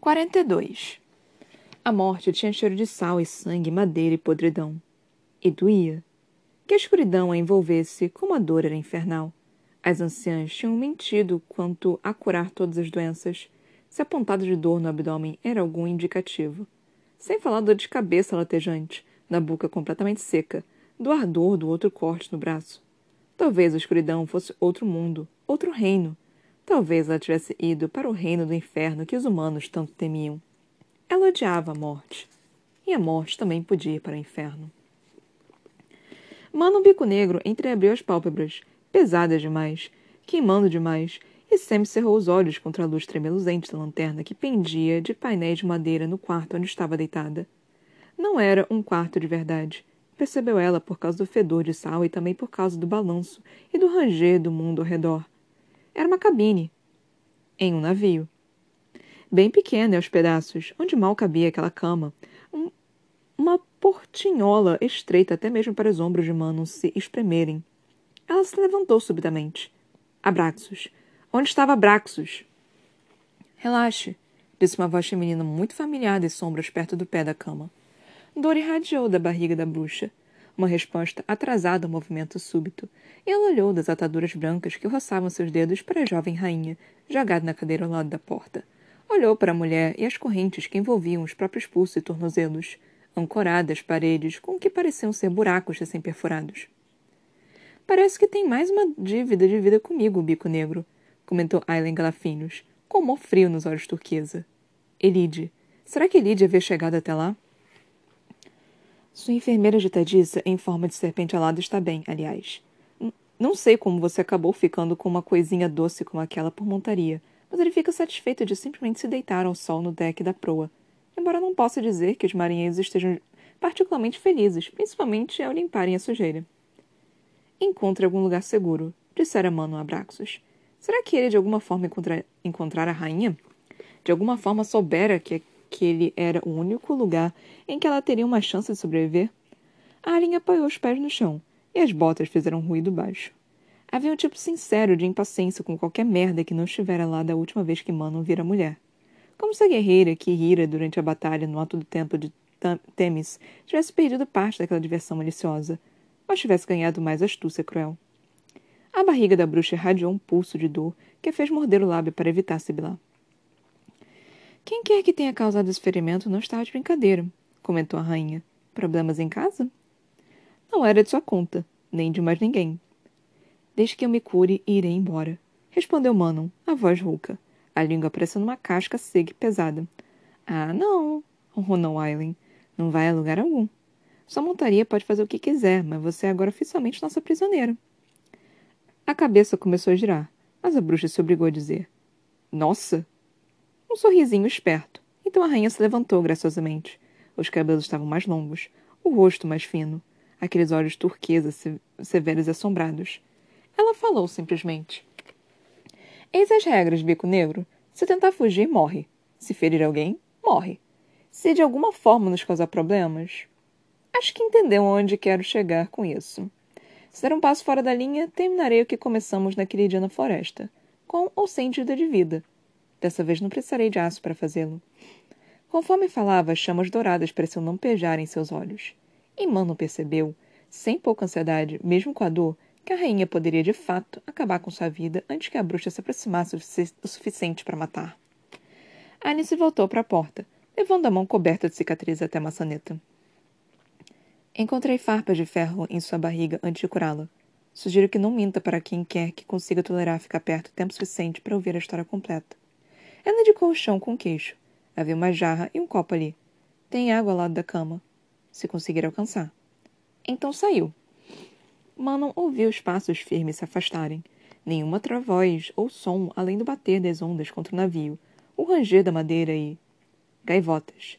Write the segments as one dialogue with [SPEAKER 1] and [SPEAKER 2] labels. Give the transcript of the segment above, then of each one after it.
[SPEAKER 1] 42. A morte tinha cheiro de sal e sangue, madeira e podridão. E doía. Que a escuridão a envolvesse, como a dor era infernal. As anciãs tinham mentido quanto a curar todas as doenças, se a pontada de dor no abdômen era algum indicativo. Sem falar da dor de cabeça latejante, da boca completamente seca, do ardor do outro corte no braço. Talvez a escuridão fosse outro mundo, outro reino, Talvez ela tivesse ido para o reino do inferno que os humanos tanto temiam. Ela odiava a morte. E a morte também podia ir para o inferno. Mano Bico Negro entreabriu as pálpebras, pesadas demais, queimando demais, e Sam cerrou os olhos contra a luz tremeluzente da lanterna que pendia de painéis de madeira no quarto onde estava deitada. Não era um quarto de verdade. Percebeu ela por causa do fedor de sal e também por causa do balanço e do ranger do mundo ao redor. Era uma cabine. Em um navio. Bem pequena aos pedaços, onde mal cabia aquela cama. Um, uma portinhola estreita até mesmo para os ombros de Manon se espremerem. Ela se levantou subitamente. Abraxos. Onde estava Abraxos? Relaxe, disse uma voz feminina muito familiar das sombras perto do pé da cama. Dor irradiou da barriga da bruxa uma resposta atrasada ao movimento súbito, e ela olhou das ataduras brancas que roçavam seus dedos para a jovem rainha, jogada na cadeira ao lado da porta. Olhou para a mulher e as correntes que envolviam os próprios pulsos e tornozelos, ancoradas às paredes com o que pareciam ser buracos recém-perfurados. Parece que tem mais uma dívida de vida comigo, bico negro, comentou Aileen Galafinhos, com humor frio nos olhos turquesa. Elide. Será que Elide havia chegado até lá? Sua enfermeira agitadiça em forma de serpente alada está bem, aliás. não sei como você acabou ficando com uma coisinha doce como aquela por montaria, mas ele fica satisfeito de simplesmente se deitar ao sol no deck da proa. Embora não possa dizer que os marinheiros estejam particularmente felizes, principalmente ao limparem a sujeira. Encontre algum lugar seguro, dissera Mano a Abraxos. Será que ele de alguma forma encontra a rainha? De alguma forma soubera que aquele era o único lugar em que ela teria uma chance de sobreviver? Arlen apoiou os pés no chão e as botas fizeram um ruído baixo. Havia um tipo sincero de impaciência com qualquer merda que não estivera lá da última vez que Manon vira mulher. Como se a guerreira que rira durante a batalha no alto do templo de Temis tivesse perdido parte daquela diversão maliciosa, ou tivesse ganhado mais astúcia cruel. A barriga da bruxa irradiou um pulso de dor que a fez morder o lábio para evitar sibilar. Quem quer que tenha causado esse ferimento não estava de brincadeira, comentou a rainha. Problemas em casa? Não era de sua conta, nem de mais ninguém. Desde que eu me cure, irei embora, respondeu Manon, a voz rouca, a língua parecendo uma casca seca e pesada. Ah, não, ronronou Aileen. Não vai a lugar algum. Sua montaria pode fazer o que quiser, mas você é agora oficialmente nossa prisioneira. A cabeça começou a girar, mas a bruxa se obrigou a dizer: Nossa, um sorrisinho esperto. Então a rainha se levantou graciosamente. Os cabelos estavam mais longos, o rosto mais fino, aqueles olhos turquesa severos e assombrados. Ela falou simplesmente: Eis as regras, bico negro. Se tentar fugir, morre. Se ferir alguém, morre. Se de alguma forma nos causar problemas. Acho que entendeu onde quero chegar com isso. Se der um passo fora da linha, terminarei o que começamos naquele dia na floresta, com ou sem dívida de vida, Dessa vez não precisarei de aço para fazê-lo. Conforme falava, as chamas douradas pareciam lampejar em seus olhos. E Mano percebeu, sem pouca ansiedade, mesmo com a dor, que a rainha poderia de fato acabar com sua vida antes que a bruxa se aproximasse o suficiente para matar. Alice voltou para a porta, levando a mão coberta de cicatrizes até a maçaneta. Encontrei farpas de ferro em sua barriga antes de curá-la. Sugiro que não minta para quem quer que consiga tolerar ficar perto tempo suficiente para ouvir a história completa. Ela indicou o chão com o queixo. Havia uma jarra e um copo ali. Tem água ao lado da cama. Se conseguir alcançar. Então saiu. Manon ouviu os passos firmes se afastarem. Nenhuma outra voz ou som além do bater das ondas contra o navio, o ranger da madeira e. gaivotas.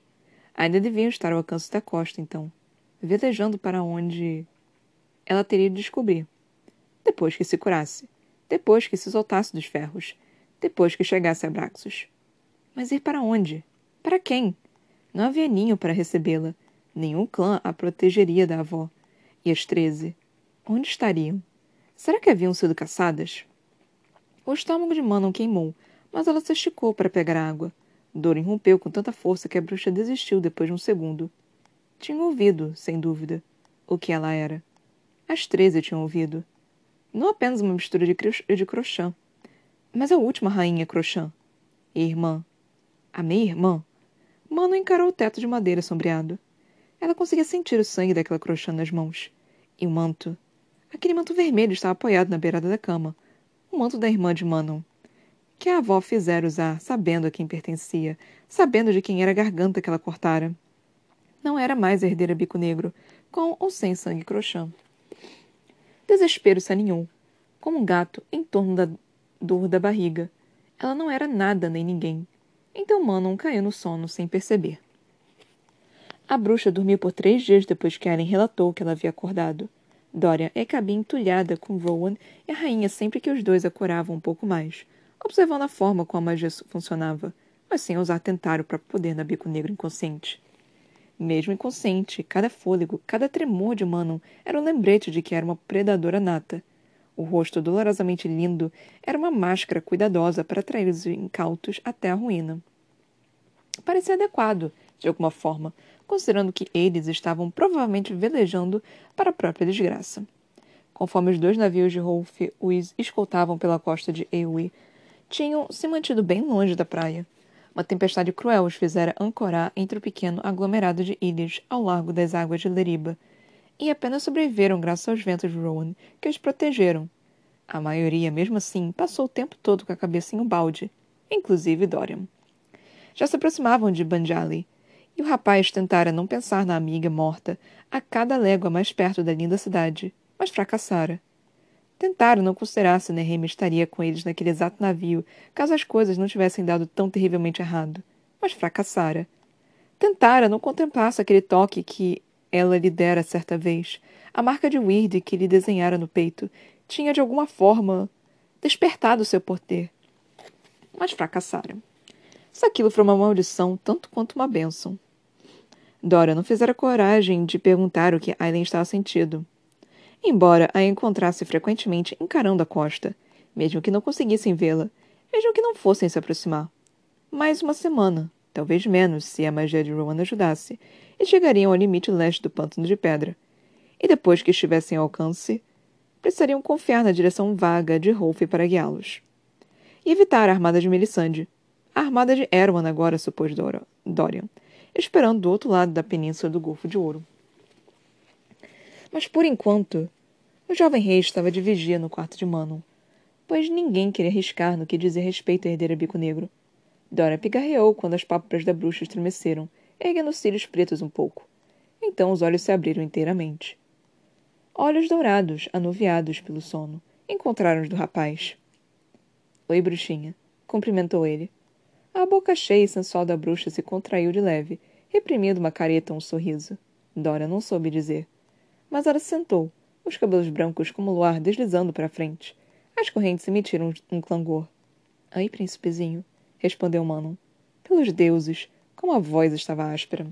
[SPEAKER 1] Ainda deviam estar ao alcance da costa, então, velejando para onde. ela teria de descobrir. Depois que se curasse. Depois que se soltasse dos ferros depois que chegasse a Braxos. Mas ir para onde? Para quem? Não havia ninho para recebê-la. Nenhum clã a protegeria da avó. E as treze? Onde estariam? Será que haviam sido caçadas? O estômago de Manon queimou, mas ela se esticou para pegar água. Dorian rompeu com tanta força que a bruxa desistiu depois de um segundo. Tinha ouvido, sem dúvida, o que ela era. As treze tinham ouvido. Não apenas uma mistura de, de Crochã, mas a última rainha Crochã. Irmã. A meia-irmã. Mano encarou o teto de madeira sombreado. Ela conseguia sentir o sangue daquela Crochã nas mãos. E o manto. Aquele manto vermelho estava apoiado na beirada da cama. O manto da irmã de Manon que a avó fizera usar, sabendo a quem pertencia, sabendo de quem era a garganta que ela cortara. Não era mais herdeira bico negro, com ou sem sangue crochã. Desespero se aninhou, como um gato em torno da dor da barriga. Ela não era nada nem ninguém. Então Manon caiu no sono sem perceber. A bruxa dormiu por três dias depois que Ellen relatou que ela havia acordado. Dória é cabia entulhada com Rowan e a rainha sempre que os dois acoravam um pouco mais, observando a forma como a magia funcionava, mas sem usar tentar o próprio poder na bico negro inconsciente. Mesmo inconsciente, cada fôlego, cada tremor de Manon era um lembrete de que era uma predadora nata. O rosto dolorosamente lindo era uma máscara cuidadosa para atrair os incautos até a ruína. Parecia adequado, de alguma forma, considerando que eles estavam provavelmente velejando para a própria desgraça. Conforme os dois navios de Rolf os escoltavam pela costa de Eowyn, tinham se mantido bem longe da praia. Uma tempestade cruel os fizera ancorar entre o pequeno aglomerado de ilhas ao largo das águas de Leriba, e apenas sobreviveram graças aos ventos de Rowan, que os protegeram. A maioria, mesmo assim, passou o tempo todo com a cabeça em um balde, inclusive Dorian. Já se aproximavam de Banjali, e o rapaz tentara não pensar na amiga morta a cada légua mais perto da linda cidade, mas fracassara. Tentaram não considerar se Nehemia estaria com eles naquele exato navio, caso as coisas não tivessem dado tão terrivelmente errado. Mas fracassara. Tentara não contemplasse aquele toque que ela lhe dera certa vez. A marca de Weird que lhe desenhara no peito tinha, de alguma forma, despertado seu poder. Mas fracassara. Se aquilo foi uma maldição, tanto quanto uma bênção. Dora não fizera coragem de perguntar o que Aileen estava sentindo embora a encontrasse frequentemente encarando a costa, mesmo que não conseguissem vê-la, mesmo que não fossem se aproximar. Mais uma semana, talvez menos, se a magia de Rowan ajudasse, e chegariam ao limite leste do pântano de pedra. E depois que estivessem ao alcance, precisariam confiar na direção vaga de Rolf para guiá-los. E evitar a armada de Melisande. A armada de Erwan agora, supôs Dorian, esperando do outro lado da península do Golfo de Ouro. Mas por enquanto, o jovem rei estava de vigia no quarto de Manon, pois ninguém queria arriscar no que dizia respeito à herdeira bico negro. Dora pigarreou quando as pálpebras da bruxa estremeceram, erguendo os cílios pretos um pouco. Então os olhos se abriram inteiramente. Olhos dourados, anuviados pelo sono, encontraram os do rapaz. Oi, bruxinha, cumprimentou ele. A boca cheia e sensual da bruxa se contraiu de leve, reprimindo uma careta ou um sorriso. Dora não soube dizer mas ela se sentou, os cabelos brancos como luar deslizando para frente. As correntes emitiram um clangor. Aí, príncipezinho, respondeu Manon. Pelos deuses, como a voz estava áspera.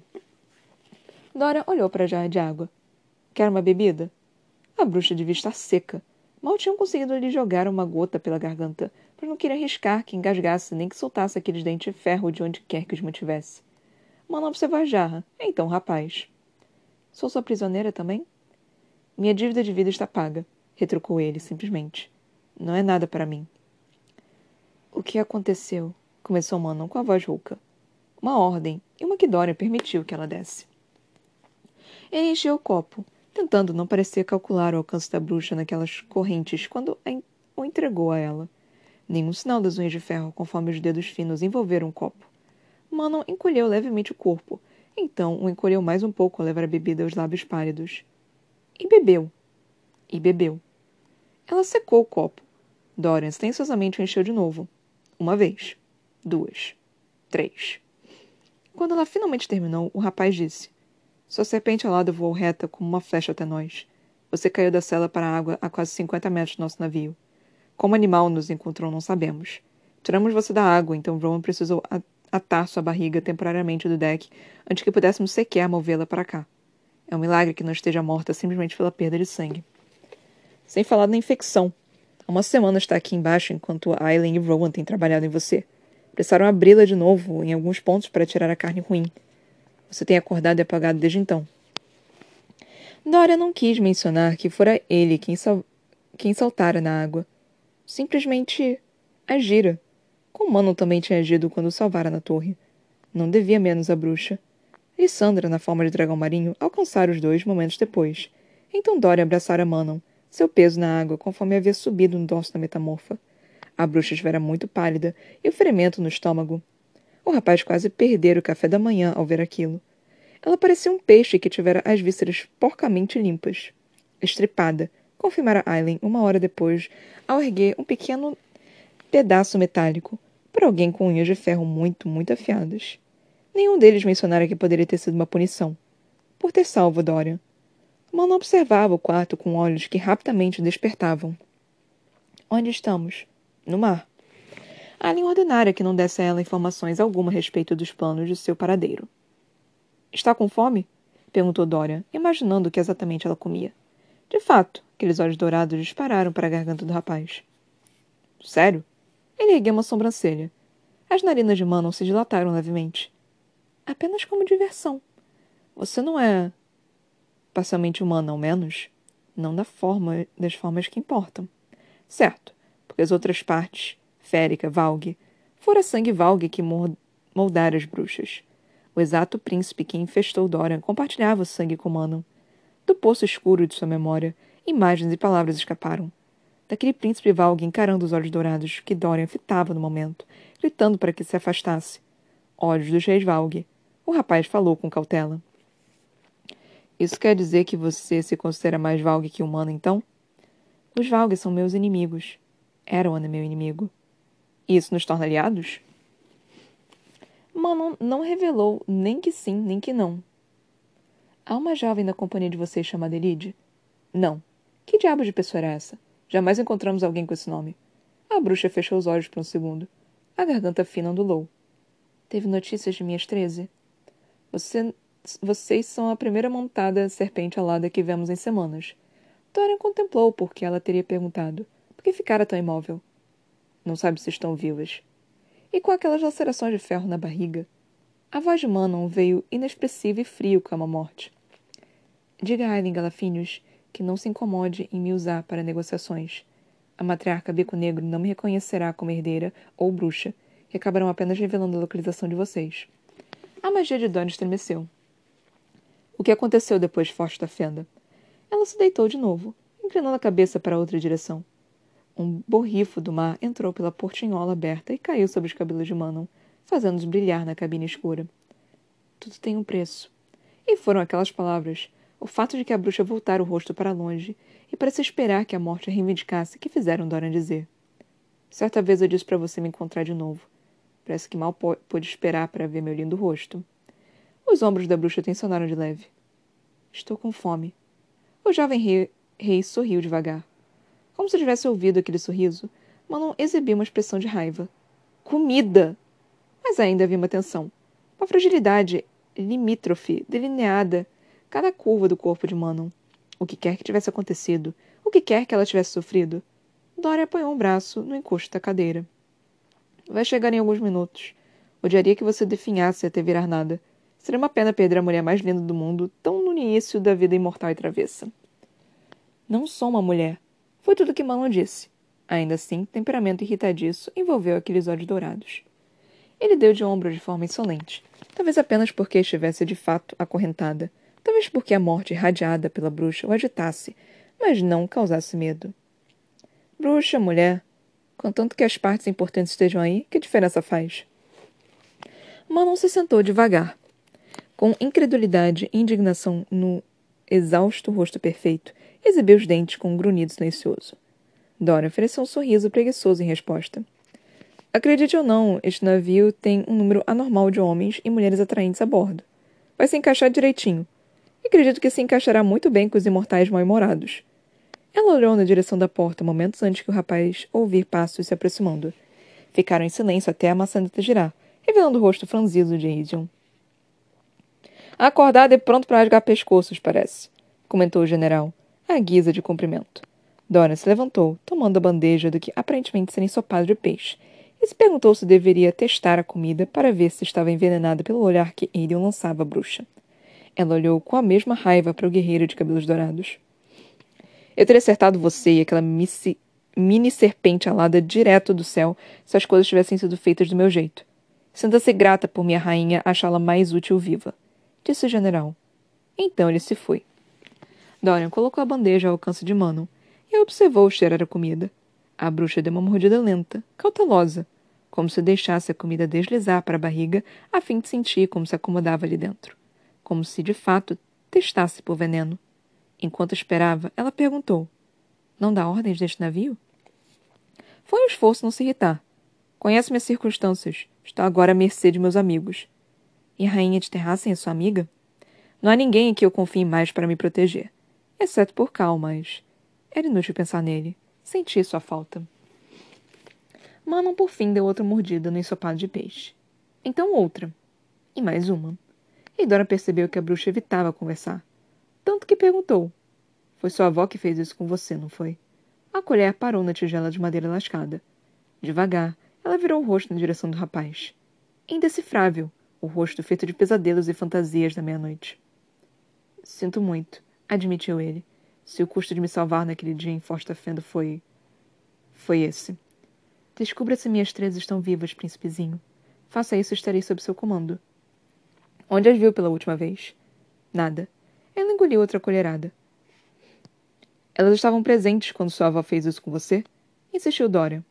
[SPEAKER 1] Dora olhou para a jarra de água. Quer uma bebida? A bruxa devia estar seca. Mal tinham conseguido lhe jogar uma gota pela garganta, pois não queria arriscar que engasgasse nem que soltasse aqueles dentes de ferro de onde quer que os mantivesse. Manon observou a jarra. Então, rapaz. Sou sua prisioneira também? Minha dívida de vida está paga, retrucou ele, simplesmente. Não é nada para mim. O que aconteceu? começou Manon com a voz rouca. Uma ordem, e uma que Dória permitiu que ela desse. Ele encheu o copo, tentando não parecer calcular o alcance da bruxa naquelas correntes quando o entregou a ela. Nenhum sinal das unhas de ferro conforme os dedos finos envolveram o copo. Manon encolheu levemente o corpo, então o encolheu mais um pouco ao levar a bebida aos lábios pálidos. E bebeu. E bebeu. Ela secou o copo. Dorian silenciosamente o encheu de novo. Uma vez. Duas. Três. Quando ela finalmente terminou, o rapaz disse: Sua serpente alada voou reta como uma flecha até nós. Você caiu da cela para a água a quase 50 metros do nosso navio. Como animal nos encontrou, não sabemos. Tiramos você da água, então Rowan precisou atar sua barriga temporariamente do deck antes que pudéssemos sequer movê-la para cá. É um milagre que não esteja morta simplesmente pela perda de sangue. Sem falar na infecção. Há uma semana está aqui embaixo enquanto Aileen e Rowan têm trabalhado em você. Precisaram abri-la de novo em alguns pontos para tirar a carne ruim. Você tem acordado e apagado desde então. Dora não quis mencionar que fora ele quem, sal quem saltara na água. Simplesmente agira, como Manon também tinha agido quando salvara na torre. Não devia menos a bruxa. Lissandra, na forma de dragão marinho, alcançara os dois momentos depois. Então Dora abraçara Manon, seu peso na água, conforme havia subido no dorso da metamorfa. A bruxa estivera muito pálida e o ferimento no estômago. O rapaz quase perdera o café da manhã ao ver aquilo. Ela parecia um peixe que tivera as vísceras porcamente limpas. Estripada, confirmara Aileen uma hora depois, ao erguer um pequeno pedaço metálico para alguém com unhas de ferro muito, muito afiadas. Nenhum deles mencionara que poderia ter sido uma punição. Por ter salvo Dorian. Mano observava o quarto com olhos que rapidamente despertavam. Onde estamos? No mar. Alien ordenara que não desse a ela informações alguma a respeito dos planos de seu paradeiro. Está com fome? perguntou Dorian, imaginando o que exatamente ela comia. De fato, aqueles olhos dourados dispararam para a garganta do rapaz. Sério? Ele ergueu uma sobrancelha. As narinas de Manon se dilataram levemente. Apenas como diversão. Você não é parcialmente humana, ao menos? Não da forma, das formas que importam. Certo, as outras partes, Férica, Valgue, fora sangue Valgue que moldara as bruxas. O exato príncipe que infestou Dorian compartilhava o sangue com Manon. Do poço escuro de sua memória, imagens e palavras escaparam daquele príncipe Valgue encarando os olhos dourados que Dorian fitava no momento, gritando para que se afastasse. Olhos dos reis Valgue. O rapaz falou com cautela. Isso quer dizer que você se considera mais Valgue que humano, então? Os Valgue são meus inimigos. Eram meu inimigo. Isso nos torna aliados? Manon não revelou nem que sim, nem que não. Há uma jovem na companhia de vocês chamada Elide? Não. Que diabo de pessoa era essa? Jamais encontramos alguém com esse nome. A bruxa fechou os olhos por um segundo. A garganta fina ondulou. Teve notícias de minhas treze? Você, vocês são a primeira montada serpente alada que vemos em semanas. Dorian contemplou porque ela teria perguntado. Por que ficara tão imóvel? Não sabe se estão vivas. E com aquelas lacerações de ferro na barriga. A voz de Manon veio inexpressiva e frio como a morte. Diga a Aileen Galafinhos que não se incomode em me usar para negociações. A matriarca Bico Negro não me reconhecerá como herdeira ou bruxa, e acabarão apenas revelando a localização de vocês. A magia de Dawn estremeceu. O que aconteceu depois de Forte da Fenda? Ela se deitou de novo, inclinando a cabeça para outra direção. Um borrifo do mar entrou pela portinhola aberta e caiu sobre os cabelos de Manon, fazendo-os brilhar na cabine escura. Tudo tem um preço. E foram aquelas palavras, o fato de que a bruxa voltara o rosto para longe e parecia esperar que a morte a reivindicasse que fizeram Dorian dizer. Certa vez eu disse para você me encontrar de novo. Parece que mal pôde esperar para ver meu lindo rosto. Os ombros da bruxa tensionaram de leve. Estou com fome. O jovem rei, rei sorriu devagar. Como se tivesse ouvido aquele sorriso, Manon exibiu uma expressão de raiva. Comida! Mas ainda havia uma tensão. Uma fragilidade limítrofe, delineada cada curva do corpo de Manon. O que quer que tivesse acontecido, o que quer que ela tivesse sofrido. Dora apoiou um braço no encosto da cadeira. Vai chegar em alguns minutos. Odiaria que você definhasse até virar nada. Seria uma pena perder a mulher mais linda do mundo, tão no início da vida imortal e travessa. Não sou uma mulher. Foi tudo que Manon disse. Ainda assim, temperamento irritadiço envolveu aqueles olhos dourados. Ele deu de ombro de forma insolente, talvez apenas porque estivesse de fato acorrentada, talvez porque a morte irradiada pela bruxa o agitasse, mas não causasse medo. Bruxa, mulher, contanto que as partes importantes estejam aí, que diferença faz? Manon se sentou devagar, com incredulidade e indignação no exausto rosto perfeito, e exibiu os dentes com um grunhido silencioso. Dora ofereceu um sorriso preguiçoso em resposta. Acredite ou não, este navio tem um número anormal de homens e mulheres atraentes a bordo. Vai se encaixar direitinho, acredito que se encaixará muito bem com os imortais mal-humorados. Ela olhou na direção da porta momentos antes que o rapaz ouvir passos se aproximando. Ficaram em silêncio até a maçaneta girar, revelando o rosto franzido de Aidion. Acordado e pronto para rasgar pescoços, parece, comentou o general, à guisa de cumprimento. Dora se levantou, tomando a bandeja do que aparentemente seria ensopado de peixe, e se perguntou se deveria testar a comida para ver se estava envenenada pelo olhar que Aiden lançava à bruxa. Ela olhou com a mesma raiva para o guerreiro de cabelos dourados. Eu teria acertado você e aquela missi mini serpente alada direto do céu se as coisas tivessem sido feitas do meu jeito. Sinta-se grata por minha rainha achá-la mais útil viva, disse o general. Então ele se foi. Dorian colocou a bandeja ao alcance de Manon e observou cheirar a comida. A bruxa deu uma mordida lenta, cautelosa, como se deixasse a comida deslizar para a barriga a fim de sentir como se acomodava ali dentro. Como se, de fato, testasse por veneno. Enquanto esperava, ela perguntou: Não dá ordens deste navio? Foi um esforço não se irritar. Conhece minhas circunstâncias. Estou agora à mercê de meus amigos. E a rainha de Terrassen é sua amiga? Não há ninguém em que eu confie mais para me proteger. Exceto por Cal, mas... Era inútil pensar nele. Senti sua falta. Manon, por fim, deu outra mordida no ensopado de peixe. Então outra. E mais uma. E Dora percebeu que a bruxa evitava conversar. Tanto que perguntou. Foi sua avó que fez isso com você, não foi? A colher parou na tigela de madeira lascada. Devagar, ela virou o rosto na direção do rapaz. Indecifrável, o rosto feito de pesadelos e fantasias da meia-noite. Sinto muito, admitiu ele. Se o custo de me salvar naquele dia em Forsta Fenda foi. foi esse. Descubra se minhas três estão vivas, príncipezinho. Faça isso e estarei sob seu comando. Onde as viu pela última vez? Nada. Ela engoliu outra colherada. Elas estavam presentes quando sua avó fez isso com você? Insistiu Dória.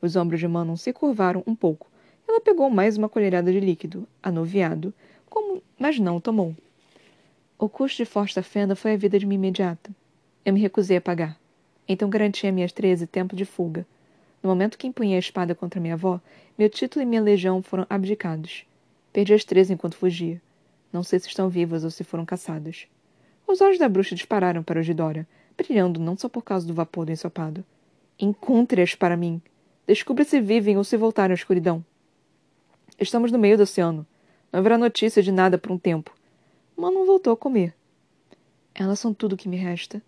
[SPEAKER 1] Os ombros de Manon se curvaram um pouco. Ela pegou mais uma colherada de líquido, anuviado, como, mas não o tomou. O custo de Forsta Fenda foi a vida de minha imediata. Eu me recusei a pagar. Então garanti a minhas treze tempo de fuga. No momento que empunhei a espada contra minha avó, meu título e minha legião foram abdicados. Perdi as três enquanto fugia. Não sei se estão vivas ou se foram caçadas. Os olhos da bruxa dispararam para o de Dora, brilhando não só por causa do vapor do ensopado. Encontre-as para mim. Descubra se vivem ou se voltaram à escuridão. Estamos no meio do oceano. Não haverá notícia de nada por um tempo. Manon voltou a comer. Elas são tudo o que me resta.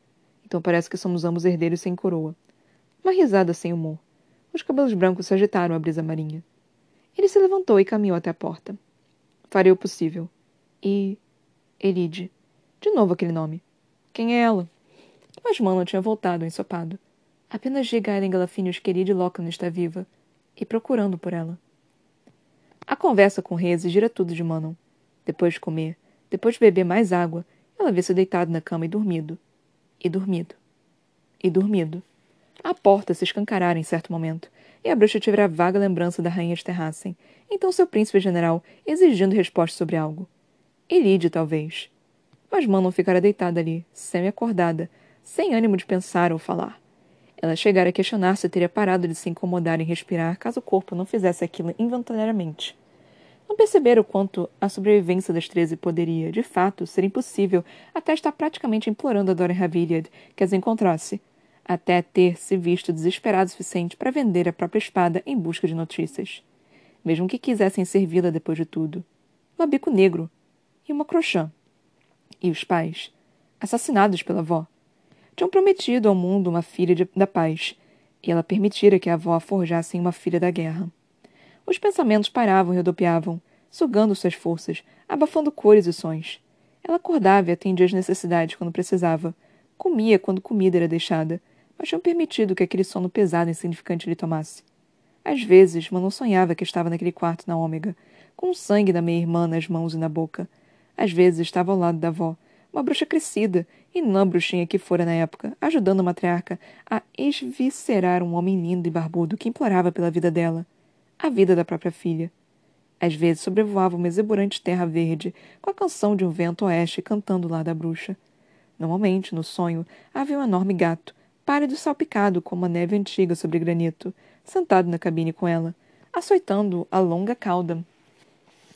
[SPEAKER 1] Então parece que somos ambos herdeiros sem coroa. Uma risada sem humor. Os cabelos brancos se agitaram à brisa marinha. Ele se levantou e caminhou até a porta. Farei o possível. E. Elide. De novo aquele nome. Quem é ela? Mas Manon tinha voltado ensopado. Apenas diga a Ellen Galafinius que Elide Lockhart está viva. E procurando por ela. A conversa com Reze gira tudo de Manon. Depois de comer, depois de beber mais água, ela vê-se deitado na cama e dormido. E dormido. E dormido. A porta se escancarara em certo momento, e a bruxa tivera vaga lembrança da rainha de Terrassen, então seu príncipe general, exigindo resposta sobre algo. Elide, talvez. Mas Manon ficara deitada ali, semi-acordada, sem ânimo de pensar ou falar. Ela chegara a questionar se teria parado de se incomodar em respirar caso o corpo não fizesse aquilo involuntariamente. Não perceberam o quanto a sobrevivência das treze poderia, de fato, ser impossível, até estar praticamente implorando a Dorian Haviliad que as encontrasse, até ter se visto desesperado o suficiente para vender a própria espada em busca de notícias. Mesmo que quisessem servi-la depois de tudo. Um bico negro. E uma crochã. E os pais? Assassinados pela avó tinham prometido ao mundo uma filha de, da paz, e ela permitira que a avó forjasse uma filha da guerra. Os pensamentos paravam e rodopiavam, sugando suas forças, abafando cores e sons. Ela acordava e atendia às necessidades quando precisava. Comia quando comida era deixada, mas tinham permitido que aquele sono pesado e insignificante lhe tomasse. Às vezes, Manon sonhava que estava naquele quarto na Ômega, com o sangue da meia-irmã nas mãos e na boca. Às vezes estava ao lado da avó, uma bruxa crescida, e não bruxinha que fora na época, ajudando a matriarca a esviscerar um homem lindo e barbudo que implorava pela vida dela, a vida da própria filha. Às vezes sobrevoava uma exuberante terra verde, com a canção de um vento oeste cantando lá da bruxa. Normalmente, no sonho, havia um enorme gato, pálido e salpicado como a neve antiga sobre granito, sentado na cabine com ela, açoitando a longa cauda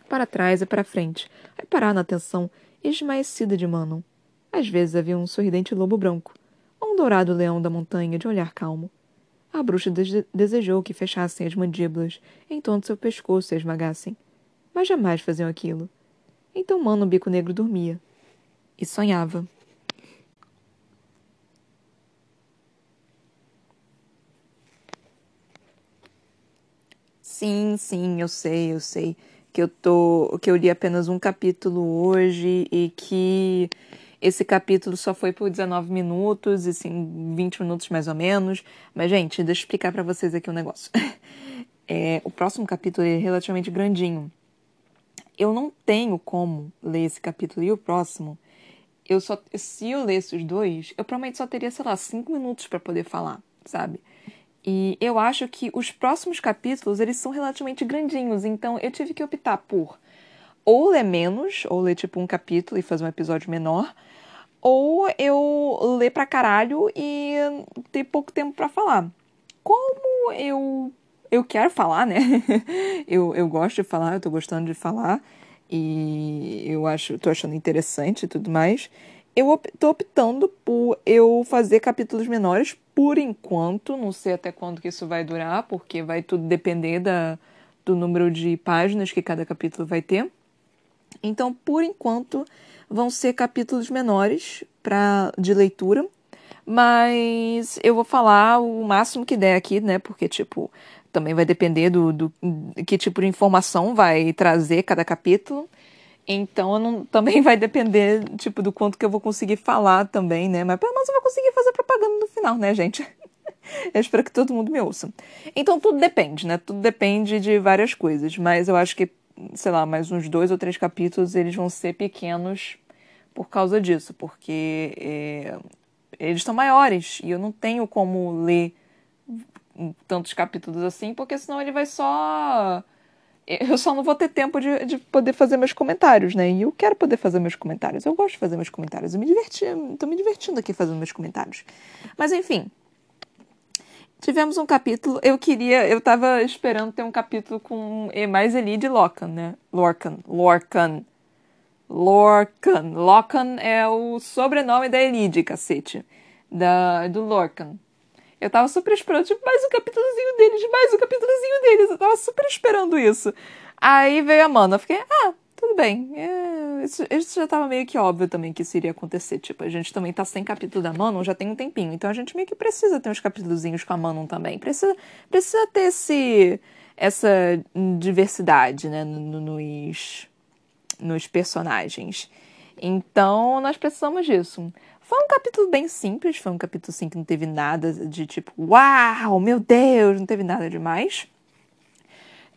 [SPEAKER 1] para trás e para frente, a parar na atenção esmaecida de Manon. Às vezes havia um sorridente lobo branco, ou um dourado leão da montanha de olhar calmo. A bruxa de desejou que fechassem as mandíbulas em torno de seu pescoço e a esmagassem. Mas jamais faziam aquilo. Então Mano Bico Negro dormia. E sonhava. Sim, sim, eu sei, eu sei. Que eu tô. que eu li apenas um capítulo hoje e que esse capítulo só foi por 19 minutos, assim, 20 minutos mais ou menos. Mas, gente, deixa eu explicar para vocês aqui um negócio. É, o próximo capítulo é relativamente grandinho. Eu não tenho como ler esse capítulo e o próximo. Eu só, se eu lesse os dois, eu provavelmente só teria, sei lá, cinco minutos para poder falar, sabe? E eu acho que os próximos capítulos, eles são relativamente grandinhos, então eu tive que optar por ou ler menos, ou ler tipo um capítulo e fazer um episódio menor, ou eu ler pra caralho e ter pouco tempo para falar. Como eu eu quero falar, né? eu, eu gosto de falar, eu tô gostando de falar e eu acho, tô achando interessante e tudo mais. Eu op tô optando por eu fazer capítulos menores por enquanto, não sei até quando que isso vai durar, porque vai tudo depender da, do número de páginas que cada capítulo vai ter. Então, por enquanto, vão ser capítulos menores para de leitura, mas eu vou falar o máximo que der aqui, né? Porque, tipo, também vai depender do, do que tipo de informação vai trazer cada capítulo. Então, não, também vai depender, tipo, do quanto que eu vou conseguir falar também, né? Mas pelo menos eu vou conseguir fazer propaganda no final, né, gente? eu espero que todo mundo me ouça. Então, tudo depende, né? Tudo depende de várias coisas. Mas eu acho que, sei lá, mais uns dois ou três capítulos, eles vão ser pequenos por causa disso. Porque é, eles estão maiores e eu não tenho como ler tantos capítulos assim, porque senão ele vai só. Eu só não vou ter tempo de, de poder fazer meus comentários, né? E eu quero poder fazer meus comentários. Eu gosto de fazer meus comentários. Eu me diverti, tô me divertindo aqui fazendo meus comentários. Mas enfim. Tivemos um capítulo. Eu queria. Eu tava esperando ter um capítulo com mais Eli de Lorcan, né? Lorcan. Lorcan. Lorcan. Lorcan é o sobrenome da Elide, cacete. Da, do Lorcan. Eu tava super esperando, tipo, mais um capítulozinho deles, mais um capítulozinho deles. Eu tava super esperando isso. Aí veio a Mana. Eu fiquei, ah, tudo bem. É, isso, isso, já tava meio que óbvio também que isso iria acontecer. Tipo, a gente também tá sem capítulo da Manon já tem um tempinho. Então a gente meio que precisa ter uns capítulozinhos com a Manon também. Precisa, precisa ter esse, essa diversidade, né, nos, nos personagens. Então nós precisamos disso. Foi um capítulo bem simples, foi um capítulo assim que não teve nada de tipo, uau, meu Deus, não teve nada demais.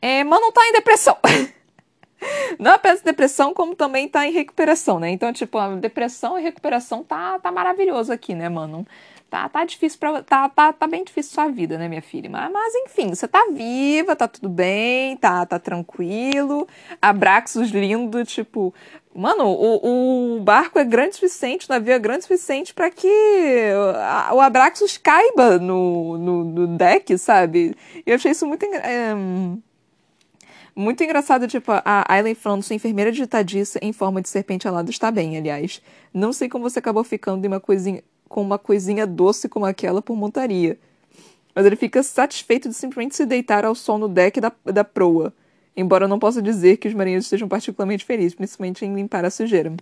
[SPEAKER 1] É, mas não tá em depressão. não apenas depressão, como também tá em recuperação, né? Então, tipo, a depressão e recuperação tá, tá maravilhoso aqui, né, mano? Tá, tá difícil pra. Tá, tá, tá bem difícil sua vida, né, minha filha? Mas, mas enfim, você tá viva, tá tudo bem, tá, tá tranquilo. Abraços lindo, tipo. Mano, o, o barco é grande o suficiente, o navio é grande o suficiente para que o Abraxos caiba no, no, no, deck, sabe? E eu achei isso muito. É, muito engraçado, tipo, a Aileen falando sua enfermeira digitadiça em forma de serpente alada está bem, aliás. Não sei como você acabou ficando uma coisinha, com uma coisinha doce como aquela por montaria. Mas ele fica satisfeito de simplesmente se deitar ao sol no deck da, da proa. Embora eu não possa dizer que os marinheiros estejam particularmente felizes, principalmente em limpar a sujeira.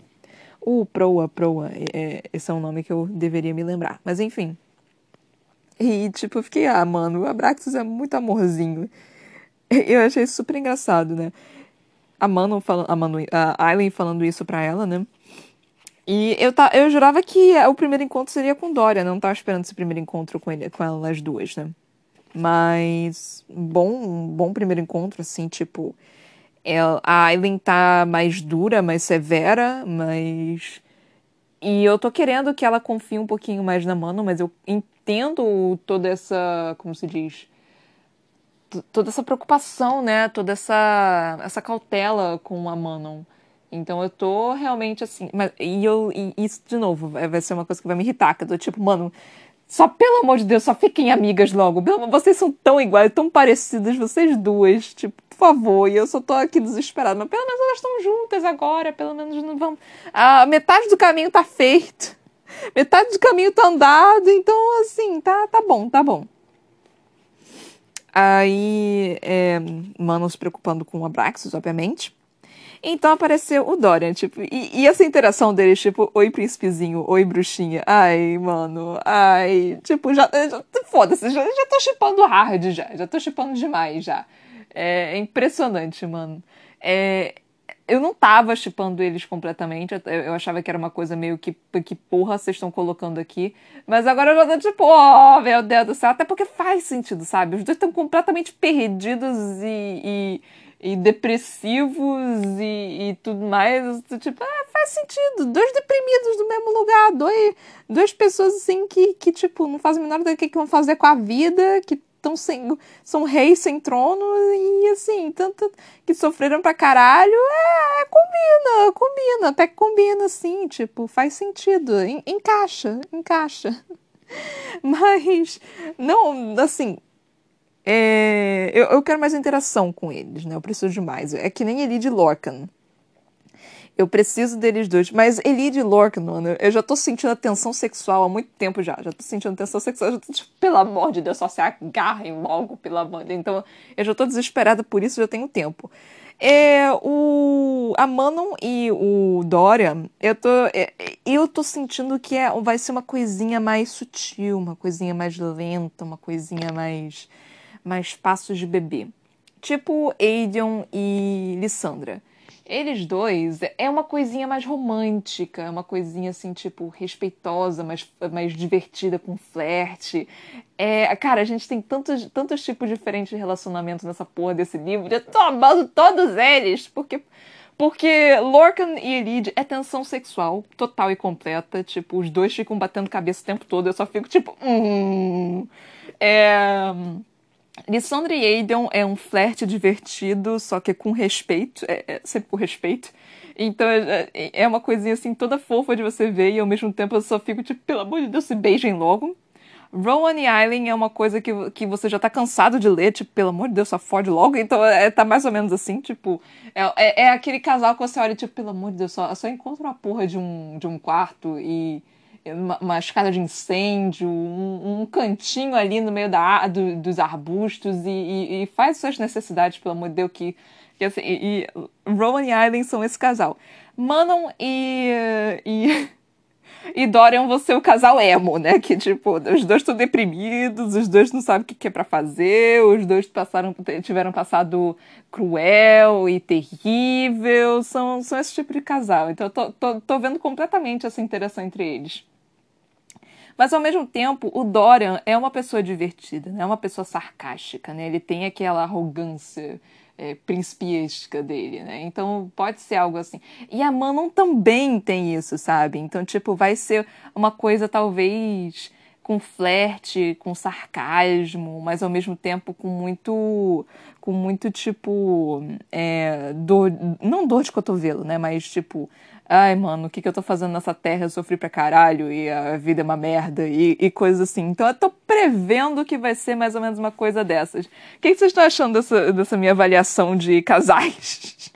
[SPEAKER 1] O proa, proa, é, esse é um nome que eu deveria me lembrar. Mas enfim. E, tipo, fiquei, ah, mano, o Abraxas é muito amorzinho. Eu achei super engraçado, né? A Manu, fala, a, Manu, a Aileen falando isso pra ela, né? E eu, tá, eu jurava que o primeiro encontro seria com Dória, não tava esperando esse primeiro encontro com, ele, com elas duas, né? Mas bom, bom primeiro encontro, assim, tipo. Ela, a Aileen tá mais dura, mais severa, mas. E eu tô querendo que ela confie um pouquinho mais na Mano, mas eu entendo toda essa. Como se diz? Toda essa preocupação, né? Toda essa, essa cautela com a Manon. Então eu tô realmente assim. Mas, e eu e isso, de novo, vai ser uma coisa que vai me irritar. Que eu tô tipo, mano, só pelo amor de Deus, só fiquem amigas logo. Vocês são tão iguais, tão parecidas, vocês duas. Tipo, por favor. E eu só tô aqui desesperada. Mas pelo menos elas estão juntas agora. Pelo menos não vão. A metade do caminho tá feito. Metade do caminho tá andado. Então, assim, tá, tá bom, tá bom. Aí, é, Mano se preocupando com o Abraxas, obviamente. Então apareceu o Dorian, tipo, e, e, essa interação deles, tipo, oi príncipezinho, oi bruxinha, ai, mano, ai, tipo, já, já foda-se, já, já tô chipando hard já, já tô chipando demais já. É, é impressionante, mano. É, eu não tava chipando eles completamente. Eu achava que era uma coisa meio que, que porra vocês estão colocando aqui. Mas agora eu já tô tipo, oh, meu Deus do céu. Até porque faz sentido, sabe? Os dois estão completamente perdidos e, e, e depressivos e, e, tudo mais. Tipo, ah, faz sentido. Dois deprimidos no mesmo lugar. Dois, duas pessoas assim que, que, tipo, não fazem a menor ideia do que, que vão fazer com a vida. Que tão sem, são reis sem trono e assim, tanto que sofreram pra caralho, é, combina, combina, até que combina assim, tipo, faz sentido, en, encaixa, encaixa. Mas, não, assim, é, eu, eu quero mais interação com eles, né? Eu preciso de mais. É que nem Elide Lorcan. Eu preciso deles dois. Mas Elide e Lorcan, mano, eu já tô sentindo a tensão sexual há muito tempo já. Já tô sentindo tensão sexual. Já tô, tipo, pelo amor de Deus, só se agarrem logo, pelo amor de Deus. Então, eu já tô desesperada por isso, já tenho tempo. É, o, a Manon e o Dorian, eu tô, é, eu tô sentindo que é, vai ser uma coisinha mais sutil, uma coisinha mais lenta, uma coisinha mais, mais passos de bebê. Tipo Aidan e Lissandra. Eles dois é uma coisinha mais romântica, uma coisinha assim, tipo, respeitosa, mais, mais divertida, com flerte. É, cara, a gente tem tantos, tantos tipos diferentes de relacionamento nessa porra desse livro. Eu tô amando todos eles, porque. Porque Lorcan e Elide é tensão sexual total e completa. Tipo, os dois ficam batendo cabeça o tempo todo. Eu só fico tipo. Hum. É. Lissandra e Aidan é um flerte divertido, só que com respeito, é, é sempre com respeito. Então é, é, é, uma coisinha assim toda fofa de você ver e ao mesmo tempo eu só fico tipo, pelo amor de Deus, se beijem logo. Rowan e Eileen é uma coisa que, que você já tá cansado de ler, tipo, pelo amor de Deus, só fode logo. Então é, tá mais ou menos assim, tipo, é, é, é, aquele casal que você olha, tipo, pelo amor de Deus, só, só encontra uma porra de um, de um quarto e uma, escada de incêndio, um, um, cantinho ali no meio da, do, dos arbustos e, e, e, faz suas necessidades, pelo amor de Deus, que, que assim, e, e Rowan e Aileen são esse casal. Manon e, e, e Dorian vão ser o casal emo, né? Que, tipo, os dois estão deprimidos, os dois não sabem o que é para fazer, os dois passaram, tiveram passado cruel e terrível, são, são esse tipo de casal. Então, eu tô, tô, tô vendo completamente essa interação entre eles. Mas ao mesmo tempo, o Dorian é uma pessoa divertida, né? É uma pessoa sarcástica, né? Ele tem aquela arrogância é, principiesca dele, né? Então pode ser algo assim. E a Manon também tem isso, sabe? Então, tipo, vai ser uma coisa talvez com flerte, com sarcasmo, mas ao mesmo tempo com muito, com muito tipo, é, dor, não dor de cotovelo, né? Mas tipo, ai, mano, o que, que eu tô fazendo nessa terra? Eu sofri pra caralho e a vida é uma merda e, e coisas assim. Então eu tô prevendo que vai ser mais ou menos uma coisa dessas. O que, que vocês estão achando dessa, dessa minha avaliação de casais?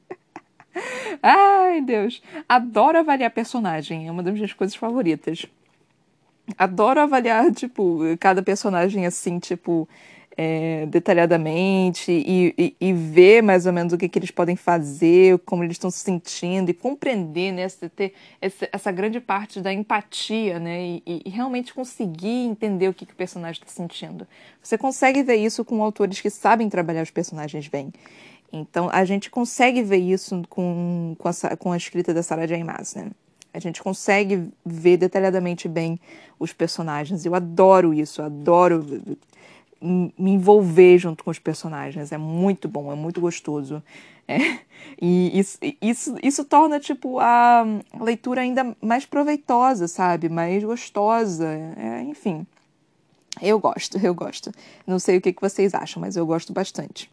[SPEAKER 1] ai, Deus. Adoro avaliar personagem, é uma das minhas coisas favoritas. Adoro avaliar, tipo, cada personagem assim, tipo é, detalhadamente e, e, e, ver mais ou menos o que, que eles podem fazer, como eles estão se sentindo e compreender, né, ter essa, essa grande parte da empatia, né, e, e realmente conseguir entender o que, que o personagem está sentindo. Você consegue ver isso com autores que sabem trabalhar os personagens bem. Então, a gente consegue ver isso com, com, a, com a escrita da Sarah J. Maas, né? A gente consegue ver detalhadamente bem os personagens. Eu adoro isso, adoro me envolver junto com os personagens. É muito bom, é muito gostoso. É. E isso, isso, isso torna, tipo, a leitura ainda mais proveitosa, sabe? Mais gostosa. É, enfim. Eu gosto, eu gosto. Não sei o que, vocês acham, mas eu gosto bastante.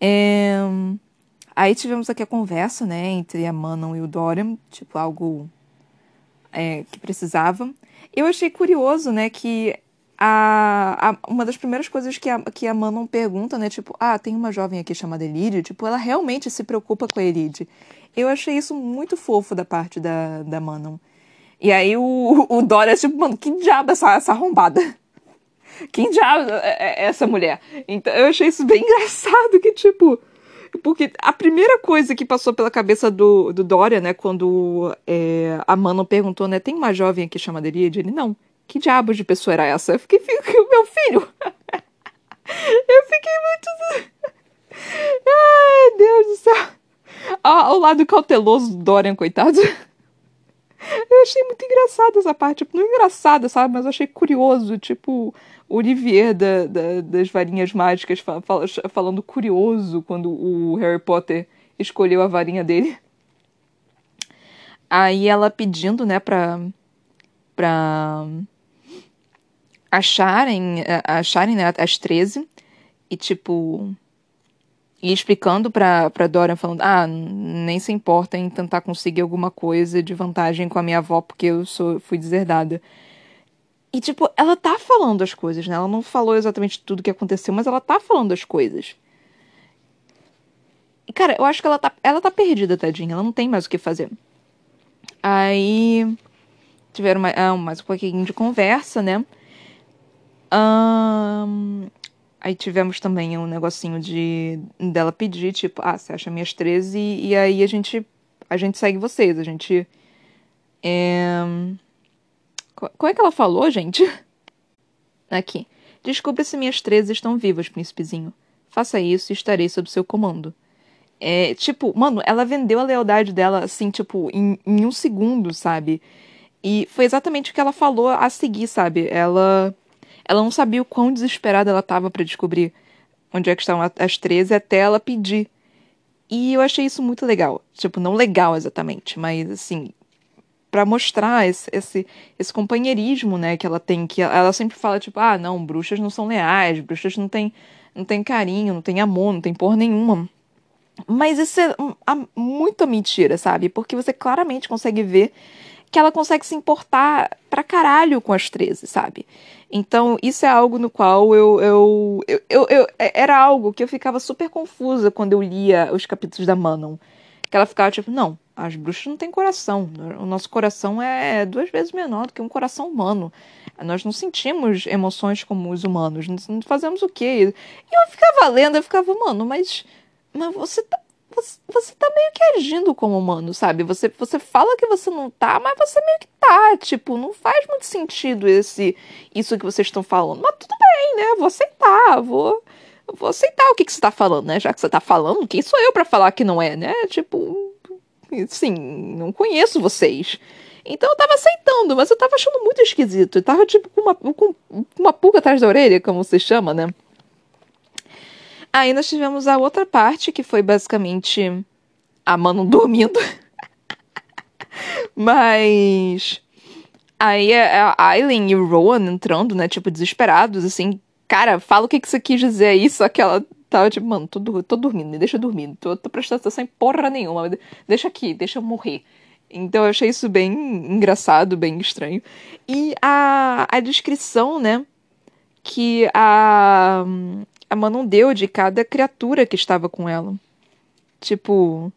[SPEAKER 1] É... Aí tivemos aqui a conversa, né, entre a Manon e o Dorian, tipo, algo é, que precisava. Eu achei curioso, né, que a, a, uma das primeiras coisas que a, que a Manon pergunta, né? Tipo, ah, tem uma jovem aqui chamada Elide. Tipo, ela realmente se preocupa com a Elide. Eu achei isso muito fofo da parte da, da Manon. E aí o, o Dora, tipo, mano, que diabo essa, essa arrombada? Quem diabo é, é essa mulher? Então eu achei isso bem engraçado, que tipo. Porque a primeira coisa que passou pela cabeça do, do Dória, né, quando é, a Manon perguntou, né, tem uma jovem aqui chamada Elide? Ele, não que diabo de pessoa era essa? Eu fiquei, meu filho! Eu fiquei muito. Ai, Deus do céu. Ao lado cauteloso do Dorian, coitado. Eu achei muito engraçado essa parte. Tipo, não engraçada, sabe? Mas eu achei curioso. Tipo, o Olivier da, da, das varinhas mágicas fal, fal, falando curioso quando o Harry Potter escolheu a varinha dele. Aí ela pedindo, né, pra. pra. Acharem. acharem, né, as 13. E tipo e explicando pra, pra Dorian, falando: Ah, nem se importa em tentar conseguir alguma coisa de vantagem com a minha avó, porque eu sou, fui deserdada. E, tipo, ela tá falando as coisas, né? Ela não falou exatamente tudo que aconteceu, mas ela tá falando as coisas. E, cara, eu acho que ela tá, ela tá perdida, tadinha. Ela não tem mais o que fazer. Aí. Tiveram mais, ah, mais um pouquinho de conversa, né? Um, Aí tivemos também um negocinho de dela pedir, tipo, ah, você acha minhas 13 e, aí a gente a gente segue vocês, a gente é... Como é que ela falou, gente? Aqui. Descubra se minhas 13 estão vivas, príncipezinho. Faça isso e estarei sob seu comando. É, tipo, mano, ela vendeu a lealdade dela, assim, tipo, em, em um segundo, sabe? E foi exatamente o que ela falou a seguir, sabe? Ela ela não sabia o quão desesperada ela estava para descobrir onde é que estavam as 13 até ela pedir. E eu achei isso muito legal. Tipo, não legal exatamente, mas assim, para mostrar esse, esse, esse companheirismo, né, que ela tem, que ela sempre fala tipo, ah, não, bruxas não são leais, bruxas não têm não tem carinho, não tem amor, não tem porra nenhuma. Mas isso é muita mentira, sabe? Porque você claramente consegue ver que ela consegue se importar pra caralho com as 13, sabe? Então, isso é algo no qual eu, eu, eu, eu, eu, é, Era algo que eu ficava super confusa quando eu lia os capítulos da Manon. Que ela ficava tipo, não, as bruxas não têm coração. O nosso coração é duas vezes menor do que um coração humano. Nós não sentimos emoções como os humanos. Não fazemos o quê? E eu ficava lendo, eu ficava, mano, mas. Mas você tá você, você tá meio que agindo como humano, sabe? Você, você fala que você não tá, mas você meio que tá. Tipo, não faz muito sentido esse isso que vocês estão falando. Mas tudo bem, né? Vou aceitar, vou, vou aceitar o que, que você tá falando, né? Já que você tá falando, quem sou eu para falar que não é, né? Tipo, sim, não conheço vocês. Então eu tava aceitando, mas eu tava achando muito esquisito. Eu tava, tipo, com uma, com uma pulga atrás da orelha, como você chama, né? Aí nós tivemos a outra parte, que foi basicamente a Mano dormindo. Mas. Aí a Aileen e o Rowan entrando, né? Tipo, desesperados, assim. Cara, fala o que, que você quis dizer aí, só que ela tava tipo, mano, tô, tô dormindo, me deixa dormir. Tô, tô prestando atenção em porra nenhuma. Deixa aqui, deixa eu morrer. Então eu achei isso bem engraçado, bem estranho. E a, a descrição, né? Que a, a Manon deu de cada criatura que estava com ela. Tipo,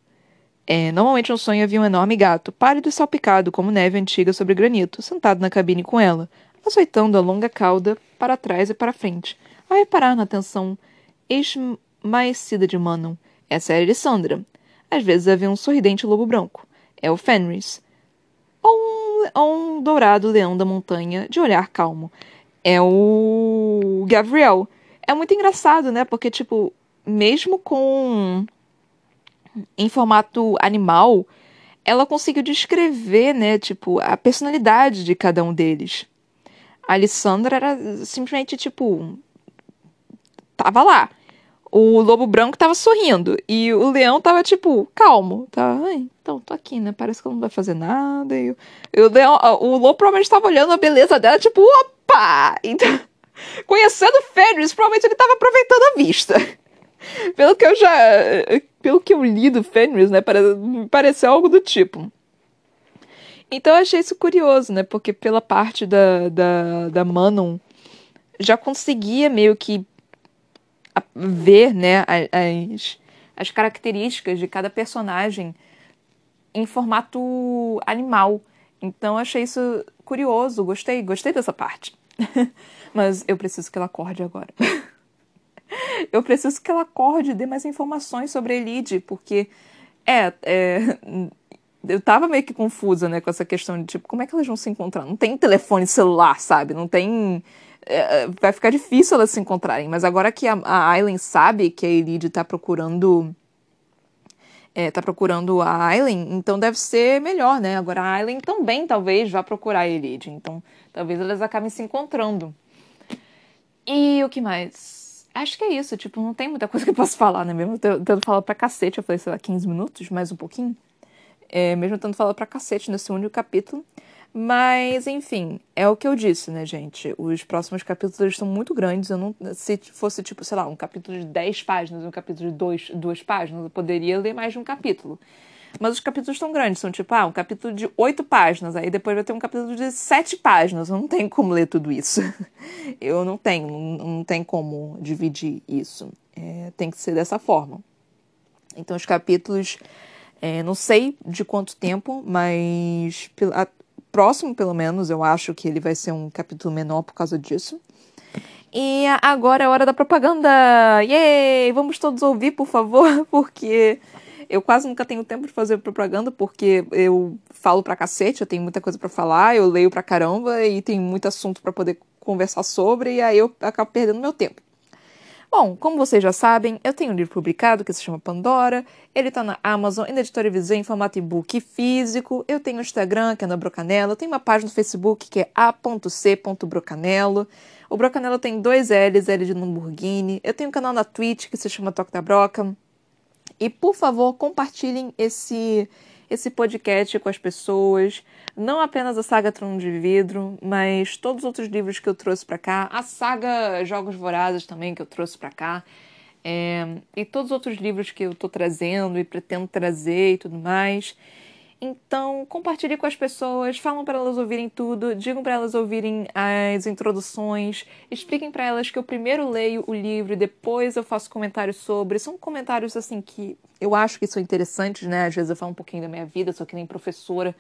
[SPEAKER 1] é, normalmente um sonho havia um enorme gato, pálido e salpicado como neve antiga sobre granito, sentado na cabine com ela, açoitando a longa cauda para trás e para frente, a reparar na atenção esmaecida de Manon. Essa era Elisandra. Às vezes havia um sorridente lobo branco. É o Fenris. Ou um, ou um dourado leão da montanha, de olhar calmo. É o Gabriel é muito engraçado, né? Porque, tipo, mesmo com. em formato animal, ela conseguiu descrever, né? Tipo, a personalidade de cada um deles. A Alessandra era simplesmente, tipo. tava lá. O lobo branco tava sorrindo. E o leão tava, tipo, calmo. Tá, então, tô aqui, né? Parece que ela não vai fazer nada. E, o, leão, o lobo provavelmente tava olhando a beleza dela, tipo, opa! Então. Conhecendo Fenris, provavelmente ele estava aproveitando a vista. Pelo que eu já. Pelo que eu li do Fenris, né? Me pareceu algo do tipo. Então eu achei isso curioso, né? Porque pela parte da, da, da Manon já conseguia meio que ver, né, as, as características de cada personagem em formato animal. Então achei isso curioso, gostei, gostei dessa parte. Mas eu preciso que ela acorde agora. eu preciso que ela acorde e dê mais informações sobre a Elide, porque é, é, eu tava meio que confusa, né, com essa questão de tipo, como é que elas vão se encontrar? Não tem telefone celular, sabe? Não tem é, vai ficar difícil elas se encontrarem. Mas agora que a, a Aileen sabe que a Elide tá procurando. É, tá procurando a Aileen, então deve ser melhor, né? Agora a Aileen também talvez vá procurar a Elide. Então talvez elas acabem se encontrando. E o que mais? Acho que é isso, tipo, não tem muita coisa que eu posso falar, né? Mesmo tendo falado pra cacete, eu falei, sei lá, 15 minutos, mais um pouquinho. É, mesmo tendo falado pra cacete nesse único capítulo. Mas, enfim, é o que eu disse, né, gente? Os próximos capítulos estão muito grandes. Eu não, se fosse, tipo, sei lá, um capítulo de 10 páginas, um capítulo de 2, duas páginas, eu poderia ler mais de um capítulo. Mas os capítulos estão grandes, são tipo, ah, um capítulo de 8 páginas, aí depois vai ter um capítulo de 7 páginas. Eu não tenho como ler tudo isso. Eu não tenho, não, não tem como dividir isso. É, tem que ser dessa forma. Então, os capítulos, é, não sei de quanto tempo, mas próximo, pelo menos, eu acho que ele vai ser um capítulo menor por causa disso. E agora é hora da propaganda! Yay! Vamos todos ouvir, por favor, porque eu quase nunca tenho tempo de fazer propaganda, porque eu falo pra cacete, eu tenho muita coisa para falar, eu leio pra caramba e tem muito assunto para poder conversar sobre, e aí eu acabo perdendo meu tempo. Bom, como vocês já sabem, eu tenho um livro publicado que se chama Pandora. Ele está na Amazon e na Editora Viseu em formato e-book físico. Eu tenho um Instagram, que é na Brocanelo. Eu tenho uma página no Facebook, que é a.c.brocanelo. O Brocanelo tem dois L's, L de Lamborghini. Eu tenho um canal na Twitch que se chama Toque da Broca. E, por favor, compartilhem esse esse podcast com as pessoas, não apenas a saga Trono de Vidro, mas todos os outros livros que eu trouxe para cá, a saga Jogos Vorazes também que eu trouxe para cá, é, e todos os outros livros que eu estou trazendo e pretendo trazer e tudo mais. Então, compartilhe com as pessoas, falam para elas ouvirem tudo, digam para elas ouvirem as introduções, expliquem para elas que eu primeiro leio o livro e depois eu faço comentários sobre. São comentários assim que eu acho que são interessantes, né? Às vezes eu falo um pouquinho da minha vida, sou que nem professora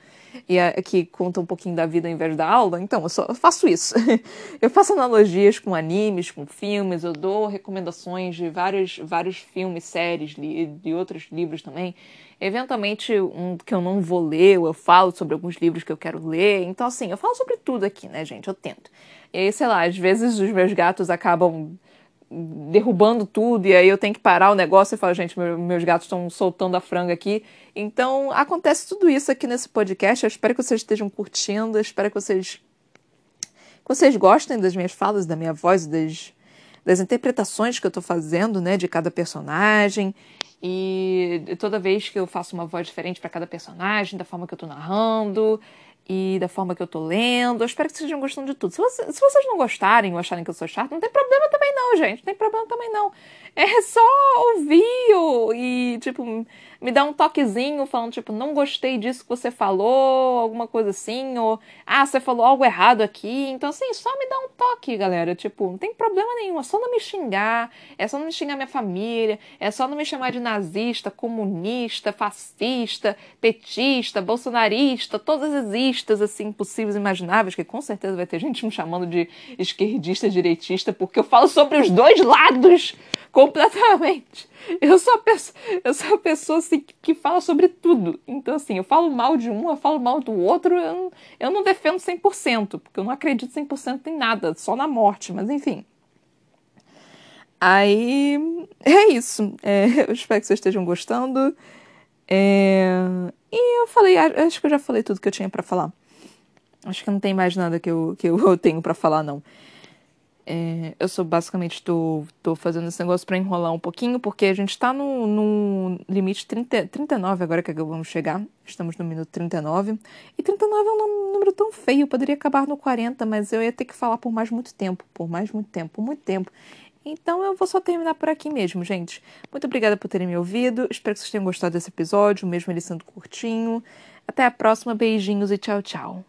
[SPEAKER 1] e que conta um pouquinho da vida ao invés da aula. Então, eu, só, eu faço isso. eu faço analogias com animes, com filmes, eu dou recomendações de vários, vários filmes, séries, de outros livros também. Eventualmente, um que eu não vou ler, eu falo sobre alguns livros que eu quero ler. Então, assim, eu falo sobre tudo aqui, né, gente? Eu tento. E aí, sei lá, às vezes os meus gatos acabam derrubando tudo e aí eu tenho que parar o negócio e falar, gente, meus gatos estão soltando a franga aqui. Então, acontece tudo isso aqui nesse podcast. Eu espero que vocês estejam curtindo, eu espero que vocês que vocês gostem das minhas falas, da minha voz, das, das interpretações que eu estou fazendo, né, de cada personagem. E toda vez que eu faço uma voz diferente para cada personagem, da forma que eu tô narrando e da forma que eu tô lendo, eu espero que vocês estejam gostando de tudo. Se, se vocês não gostarem ou acharem que eu sou chato, não tem problema também não, gente. Não tem problema também não. É só ouvir e, tipo, me dá um toquezinho falando, tipo, não gostei disso que você falou, alguma coisa assim, ou, ah, você falou algo errado aqui. Então, assim, só me dá um toque, galera. Tipo, não tem problema nenhum, é só não me xingar, é só não me xingar minha família, é só não me chamar de nazista, comunista, fascista, petista, bolsonarista, todas as istas, assim, possíveis e imagináveis, que com certeza vai ter gente me chamando de esquerdista, direitista, porque eu falo sobre os dois lados completamente. Eu sou a pessoa, eu sou a pessoa assim, que, que fala sobre tudo. Então, assim, eu falo mal de um, eu falo mal do outro, eu não, eu não defendo 100%, porque eu não acredito 100% em nada, só na morte, mas enfim. Aí é isso. É, eu espero que vocês estejam gostando. É, e eu falei, acho que eu já falei tudo que eu tinha para falar. Acho que não tem mais nada que eu, que eu tenho para falar, não. É, eu sou basicamente tô, tô fazendo esse negócio para enrolar um pouquinho, porque a gente tá no, no limite 30, 39 agora que vamos chegar. Estamos no minuto 39. E 39 é um número tão feio, poderia acabar no 40, mas eu ia ter que falar por mais muito tempo, por mais muito tempo, por muito tempo. Então eu vou só terminar por aqui mesmo, gente. Muito obrigada por terem me ouvido. Espero que vocês tenham gostado desse episódio, mesmo ele sendo curtinho. Até a próxima, beijinhos e tchau, tchau.